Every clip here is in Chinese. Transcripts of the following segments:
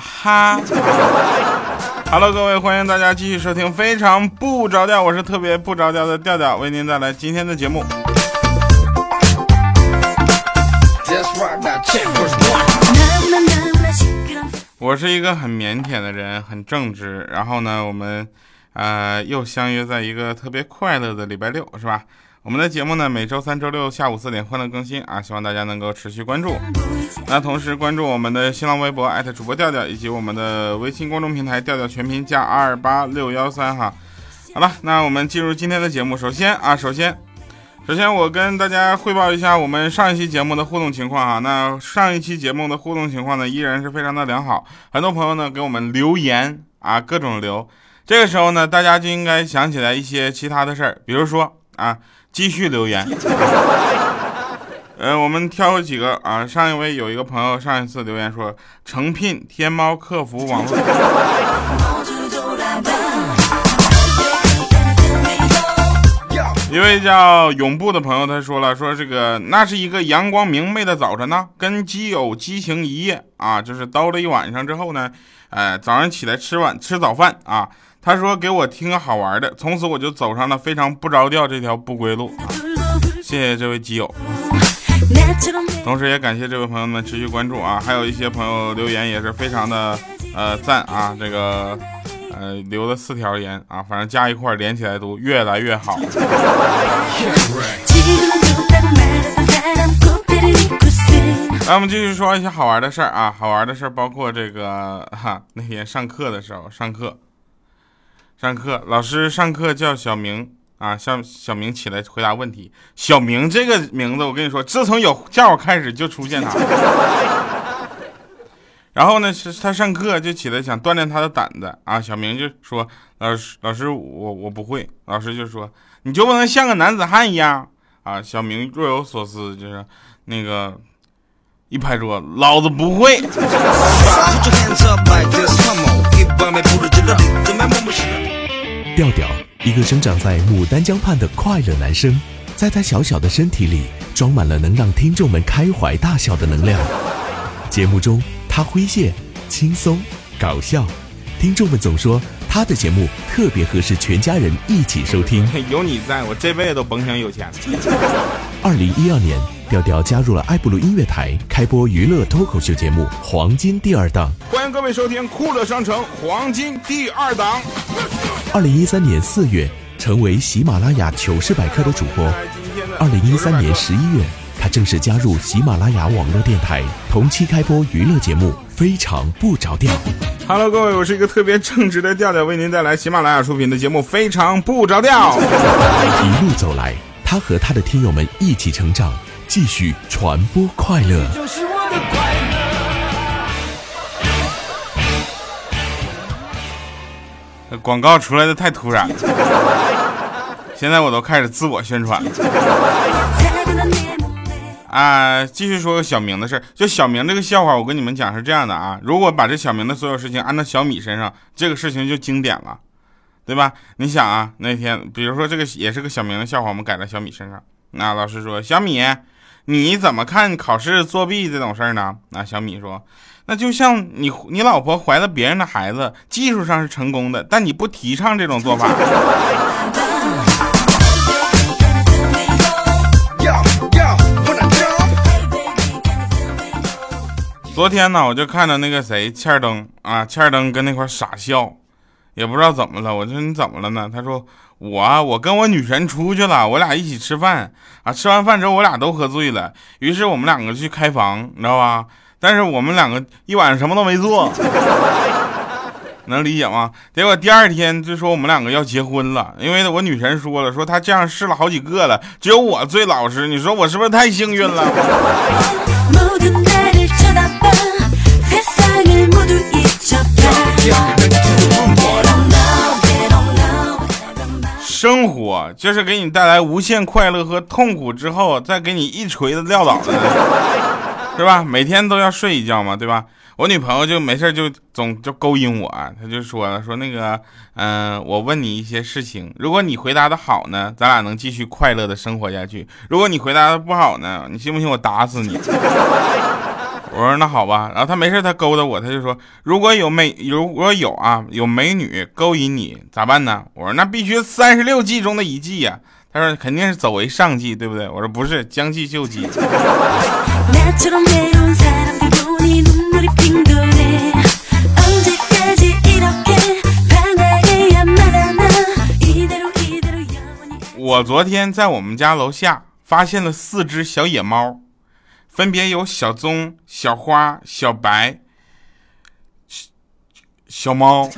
哈。Hello，各位，欢迎大家继续收听《非常不着调》，我是特别不着调的调调，为您带来今天的节目。我是一个很腼腆的人，很正直。然后呢，我们，呃，又相约在一个特别快乐的礼拜六，是吧？我们的节目呢，每周三、周六下午四点欢乐更新啊，希望大家能够持续关注。那同时关注我们的新浪微博艾特主播调调，以及我们的微信公众平台调调全拼加二八六幺三哈。好了，那我们进入今天的节目。首先啊，首先。首先，我跟大家汇报一下我们上一期节目的互动情况哈。那上一期节目的互动情况呢，依然是非常的良好。很多朋友呢给我们留言啊，各种留。这个时候呢，大家就应该想起来一些其他的事儿，比如说啊，继续留言。呃，我们挑几个啊。上一位有一个朋友上一次留言说，诚聘天猫客服网络。一位叫永布的朋友，他说了，说这个那是一个阳光明媚的早晨呢，跟基友激情一夜啊，就是叨了一晚上之后呢，哎，早上起来吃晚吃早饭啊，他说给我听个好玩的，从此我就走上了非常不着调这条不归路啊，谢谢这位基友，同时也感谢这位朋友们持续关注啊，还有一些朋友留言也是非常的呃赞啊，这个。呃，留了四条言啊，反正加一块连起来读，越来越好。来，我们继续说一些好玩的事儿啊，好玩的事儿包括这个哈，那天上课的时候，上课，上课，老师上课叫小明啊，小小明起来回答问题。小明这个名字，我跟你说，自从有叫开始就出现他。然后呢，他上课就起来想锻炼他的胆子啊。小明就说：“老师，老师，我我不会。”老师就说：“你就不能像个男子汉一样啊？”小明若有所思，就是那个一拍桌，老子不会。调调，一个生长在牡丹江畔的快乐男生，在他小小的身体里装满了能让听众们开怀大笑的能量。节目中。他诙谐、轻松、搞笑，听众们总说他的节目特别合适全家人一起收听。有你在我这辈子都甭想有钱。二零一二年，调调加入了爱布鲁音乐台，开播娱乐脱口秀节目《黄金第二档》。欢迎各位收听酷乐商城黄金第二档。二零一三年四月，成为喜马拉雅糗事百科的主播。二零一三年十一月。他正式加入喜马拉雅网络电台，同期开播娱乐节目《非常不着调》。Hello，各位，我是一个特别正直的调调，为您带来喜马拉雅出品的节目《非常不着调》。一路走来，他和他的听友们一起成长，继续传播快乐。广告出来的太突然了，现在我都开始自我宣传了。啊，继续说个小明的事儿。就小明这个笑话，我跟你们讲是这样的啊。如果把这小明的所有事情安到小米身上，这个事情就经典了，对吧？你想啊，那天比如说这个也是个小明的笑话，我们改在小米身上。那老师说：“小米，你怎么看考试作弊这种事儿呢？”那小米说：“那就像你你老婆怀了别人的孩子，技术上是成功的，但你不提倡这种做法。”昨天呢，我就看到那个谁，欠儿登啊，欠儿登跟那块傻笑，也不知道怎么了。我说你怎么了呢？他说我我跟我女神出去了，我俩一起吃饭啊，吃完饭之后我俩都喝醉了，于是我们两个去开房，你知道吧？但是我们两个一晚上什么都没做，能理解吗？结果第二天就说我们两个要结婚了，因为我女神说了，说她这样试了好几个了，只有我最老实。你说我是不是太幸运了？生活就是给你带来无限快乐和痛苦之后，再给你一锤子撂倒的，是吧？每天都要睡一觉嘛，对吧？我女朋友就没事就总就勾引我，她就说了，说那个，嗯，我问你一些事情，如果你回答的好呢，咱俩能继续快乐的生活下去；如果你回答的不好呢，你信不信我打死你？我说那好吧，然后他没事，他勾搭我，他就说如果有美，如果有啊，有美女勾引你咋办呢？我说那必须三十六计中的一计呀。他说肯定是走为上计，对不对？我说不是，将计就计。我昨天在我们家楼下发现了四只小野猫。分别有小棕、小花、小白、小猫，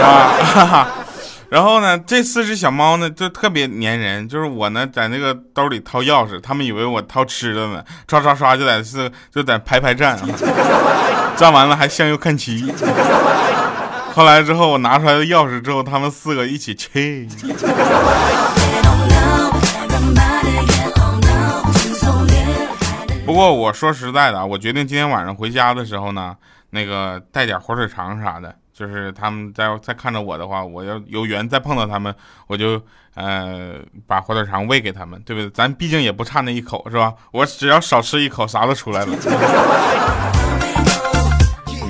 啊，然后呢，这四只小猫呢就特别粘人，就是我呢在那个兜里掏钥匙，他们以为我掏吃的呢，刷刷刷就在是就在排排站，站完了还向右看齐。后来之后我拿出来的钥匙之后，他们四个一起去。不过我说实在的啊，我决定今天晚上回家的时候呢，那个带点火腿肠啥的，就是他们在在看着我的话，我要有缘再碰到他们，我就呃把火腿肠喂给他们，对不对？咱毕竟也不差那一口，是吧？我只要少吃一口，啥都出来了。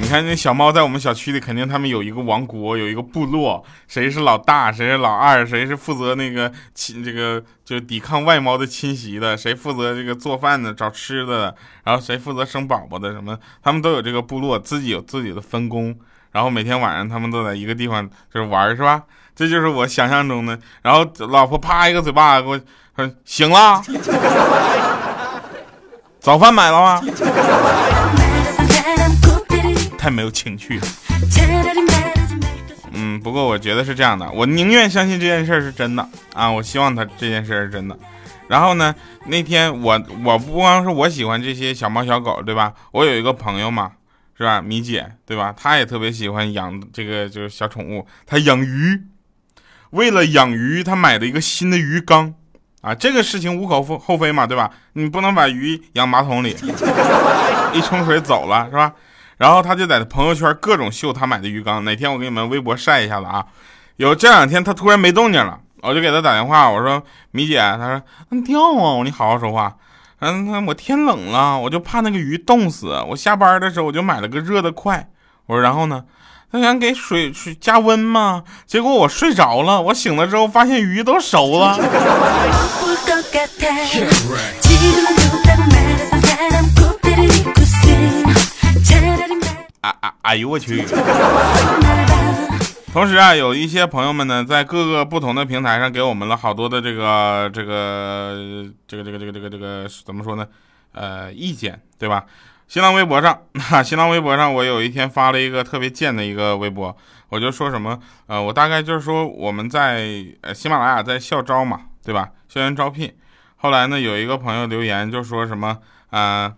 你看那小猫在我们小区里，肯定他们有一个王国，有一个部落，谁是老大，谁是老二，谁是负责那个侵这个就抵抗外猫的侵袭的，谁负责这个做饭的找吃的，然后谁负责生宝宝的什么，他们都有这个部落，自己有自己的分工，然后每天晚上他们都在一个地方就是玩，是吧？这就是我想象中的。然后老婆啪一个嘴巴给我说醒了，早饭买了吗？太没有情趣了。嗯，不过我觉得是这样的，我宁愿相信这件事是真的啊！我希望他这件事是真的。然后呢，那天我我不光是我喜欢这些小猫小狗，对吧？我有一个朋友嘛，是吧？米姐，对吧？她也特别喜欢养这个就是小宠物，她养鱼。为了养鱼，她买了一个新的鱼缸啊！这个事情无可厚非嘛，对吧？你不能把鱼养马桶里，一冲水走了，是吧？然后她就在朋友圈各种秀她买的鱼缸，哪天我给你们微博晒一下子啊？有这两天她突然没动静了，我就给她打电话，我说米姐，她说你掉啊，我你好好说话。嗯，我天冷了，我就怕那个鱼冻死。我下班的时候我就买了个热的快。我说然后呢？他想给水水加温嘛，结果我睡着了，我醒了之后发现鱼都熟了。啊啊哎呦我去！同时啊，有一些朋友们呢，在各个不同的平台上给我们了好多的这个这个这个这个这个这个这个怎么说呢？呃，意见对吧？新浪微博上，新浪微博上，我有一天发了一个特别贱的一个微博，我就说什么呃，我大概就是说我们在呃喜马拉雅在校招嘛，对吧？校园招聘。后来呢，有一个朋友留言就说什么啊？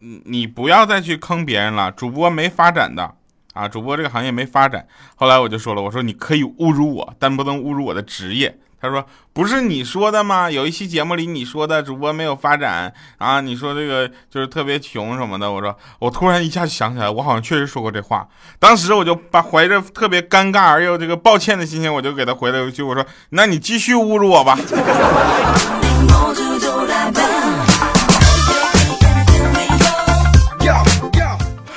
你不要再去坑别人了，主播没发展的啊，主播这个行业没发展。后来我就说了，我说你可以侮辱我，但不能侮辱我的职业。他说不是你说的吗？有一期节目里你说的主播没有发展啊，你说这个就是特别穷什么的。我说我突然一下想起来，我好像确实说过这话。当时我就把怀着特别尴尬而又这个抱歉的心情，我就给他回了一句，我说那你继续侮辱我吧。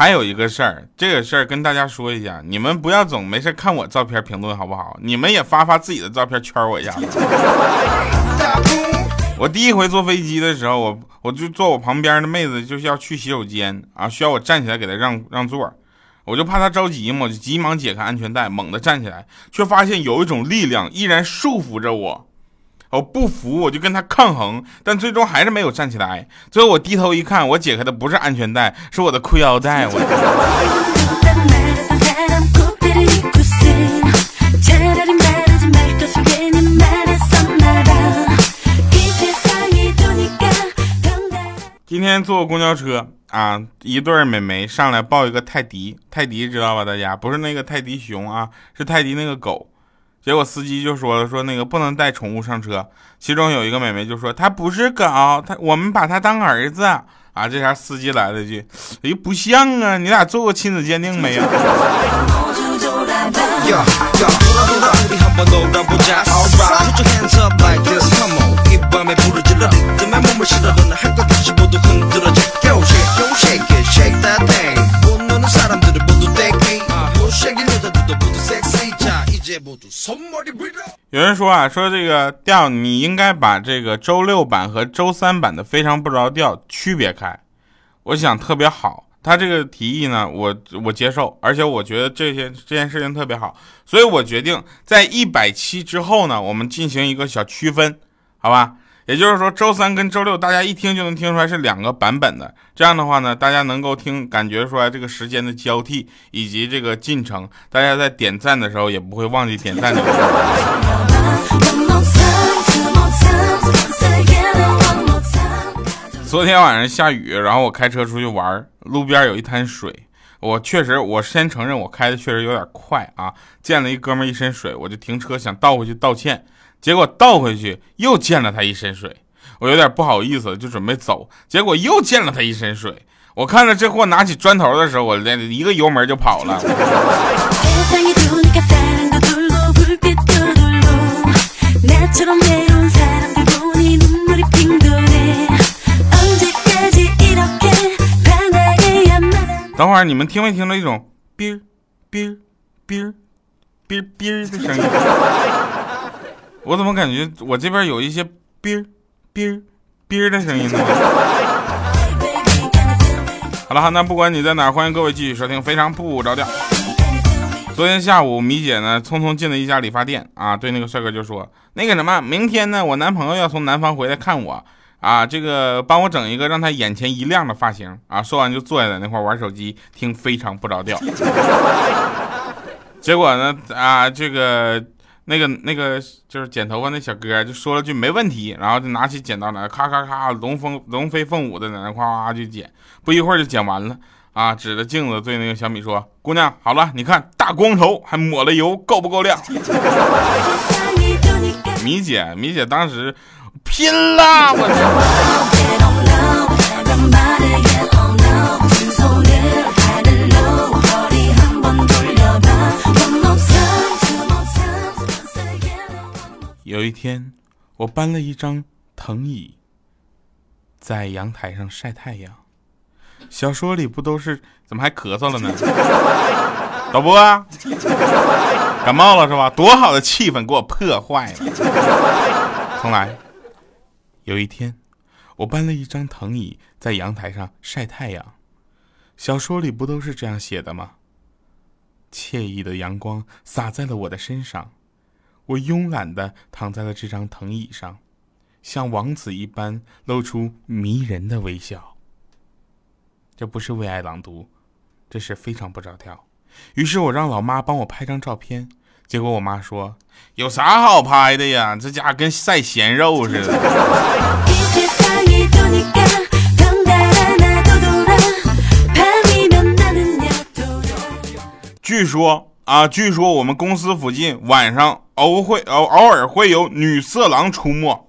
还有一个事儿，这个事儿跟大家说一下，你们不要总没事看我照片评论好不好？你们也发发自己的照片圈我一下。我第一回坐飞机的时候，我我就坐我旁边的妹子就是要去洗手间啊，需要我站起来给她让让座，我就怕她着急嘛，我就急忙解开安全带，猛地站起来，却发现有一种力量依然束缚着我。我不服，我就跟他抗衡，但最终还是没有站起来。最后我低头一看，我解开的不是安全带，是我的裤腰带。我。今天坐公交车啊，一对美眉上来抱一个泰迪，泰迪知道吧？大家不是那个泰迪熊啊，是泰迪那个狗。结果司机就说了，说那个不能带宠物上车。其中有一个美眉就说，他不是狗，他我们把他当儿子啊。这下司机来了一句，哎，不像啊，你俩做过亲子鉴定没有？有人说啊，说这个调你应该把这个周六版和周三版的非常不着调区别开。我想特别好，他这个提议呢，我我接受，而且我觉得这些这件事情特别好，所以我决定在一百期之后呢，我们进行一个小区分，好吧？也就是说，周三跟周六，大家一听就能听出来是两个版本的。这样的话呢，大家能够听感觉出来这个时间的交替以及这个进程。大家在点赞的时候也不会忘记点赞这个事昨天晚上下雨，然后我开车出去玩，路边有一滩水。我确实，我先承认我开的确实有点快啊。溅了一哥们一身水，我就停车想倒回去道歉。结果倒回去又溅了他一身水，我有点不好意思，就准备走。结果又溅了他一身水，我看着这货拿起砖头的时候，我连一个油门就跑了。等会儿你们听没听到一种哔哔哔哔哔的声音？我怎么感觉我这边有一些哔哔哔的声音呢？好了，那不管你在哪，欢迎各位继续收听《非常不着调》。昨天下午，米姐呢匆匆进了一家理发店啊，对那个帅哥就说：“那个什么，明天呢，我男朋友要从南方回来看我啊，这个帮我整一个让他眼前一亮的发型啊。”说完就坐在那块玩手机，听《非常不着调》。结果呢，啊，这个。那个那个就是剪头发那小哥就说了句没问题，然后就拿起剪刀来咔咔咔龙风龙飞凤舞的在那夸夸就剪，不一会儿就剪完了啊！指着镜子对那个小米说：“姑娘，好了，你看大光头还抹了油，够不够亮？” 米姐米姐当时拼了，我。有一天，我搬了一张藤椅，在阳台上晒太阳。小说里不都是？怎么还咳嗽了呢？导播，感冒了是吧？多好的气氛给我破坏了。重来。有一天，我搬了一张藤椅在阳台上晒太阳。小说里不都是这样写的吗？惬意的阳光洒在了我的身上。我慵懒的躺在了这张藤椅上，像王子一般露出迷人的微笑。这不是为爱朗读，这是非常不着调。于是我让老妈帮我拍张照片，结果我妈说：“有啥好拍的呀？这家跟晒咸肉似的。”据说。啊，据说我们公司附近晚上偶会偶偶尔会有女色狼出没。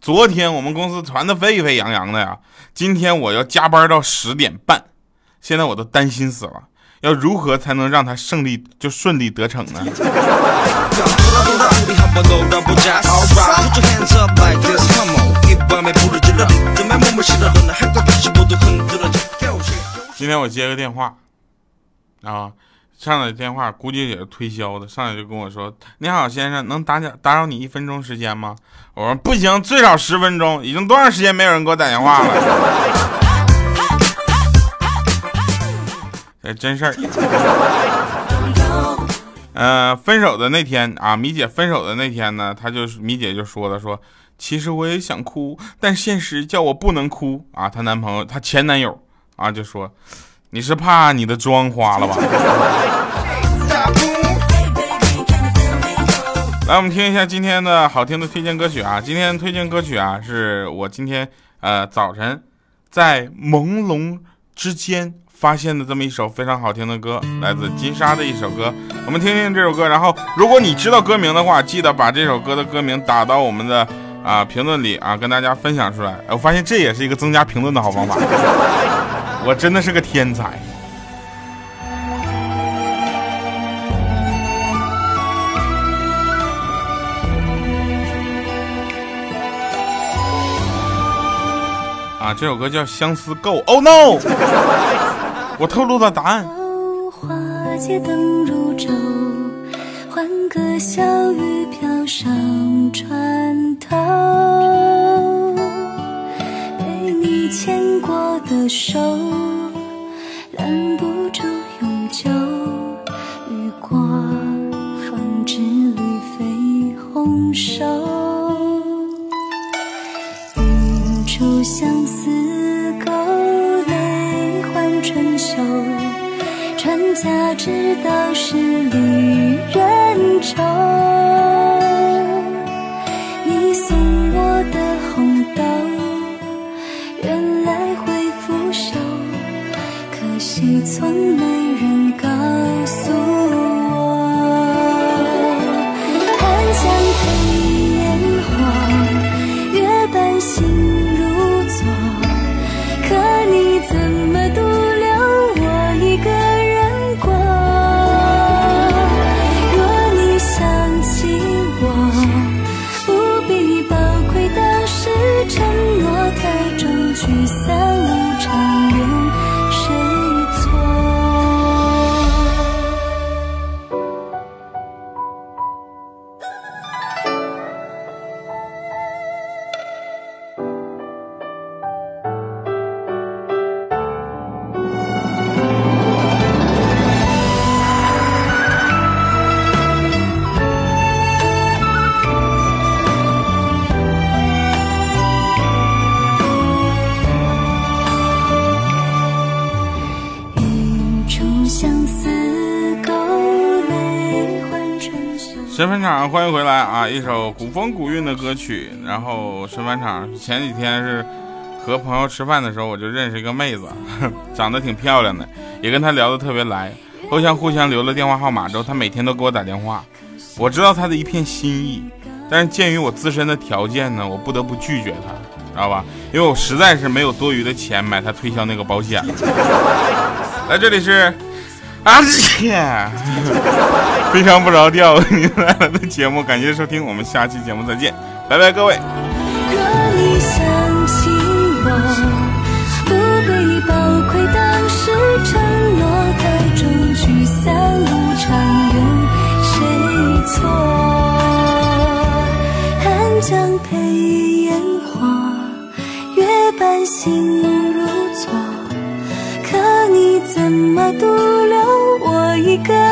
昨天我们公司传的沸沸扬扬的呀，今天我要加班到十点半，现在我都担心死了，要如何才能让他胜利就顺利得逞呢？今天我接个电话，啊。上来电话估计也是推销的，上来就跟我说：“你好，先生，能打点打扰你一分钟时间吗？”我说：“不行，最少十分钟。已经多长时间没有人给我打电话了？”哎，真事儿。呃，分手的那天啊，米姐分手的那天呢，她就是米姐就说了说：“其实我也想哭，但现实叫我不能哭啊。”她男朋友，她前男友啊，就说。你是怕你的妆花了吧？来，我们听一下今天的好听的推荐歌曲啊！今天推荐歌曲啊，是我今天呃早晨在朦胧之间发现的这么一首非常好听的歌，来自金莎的一首歌。我们听听这首歌，然后如果你知道歌名的话，记得把这首歌的歌名打到我们的啊评论里啊，跟大家分享出来。我发现这也是一个增加评论的好方法。我真的是个天才啊！这首歌叫《相思够》。Oh no！我透露的答案。换个小雨飘上船头，陪你牵过的手，你从没神返场，欢迎回来啊！一首古风古韵的歌曲。然后神返场前几天是和朋友吃饭的时候，我就认识一个妹子，长得挺漂亮的，也跟她聊得特别来。互相互相留了电话号码之后，她每天都给我打电话。我知道她的一片心意，但是鉴于我自身的条件呢，我不得不拒绝她，知道吧？因为我实在是没有多余的钱买她推销那个保险。来，这里是啊，切，非常不着调，您来了的节目，感谢收听，我们下期节目再见，拜拜，各位。寒江配烟火，月半心如昨。可你怎么独留我一个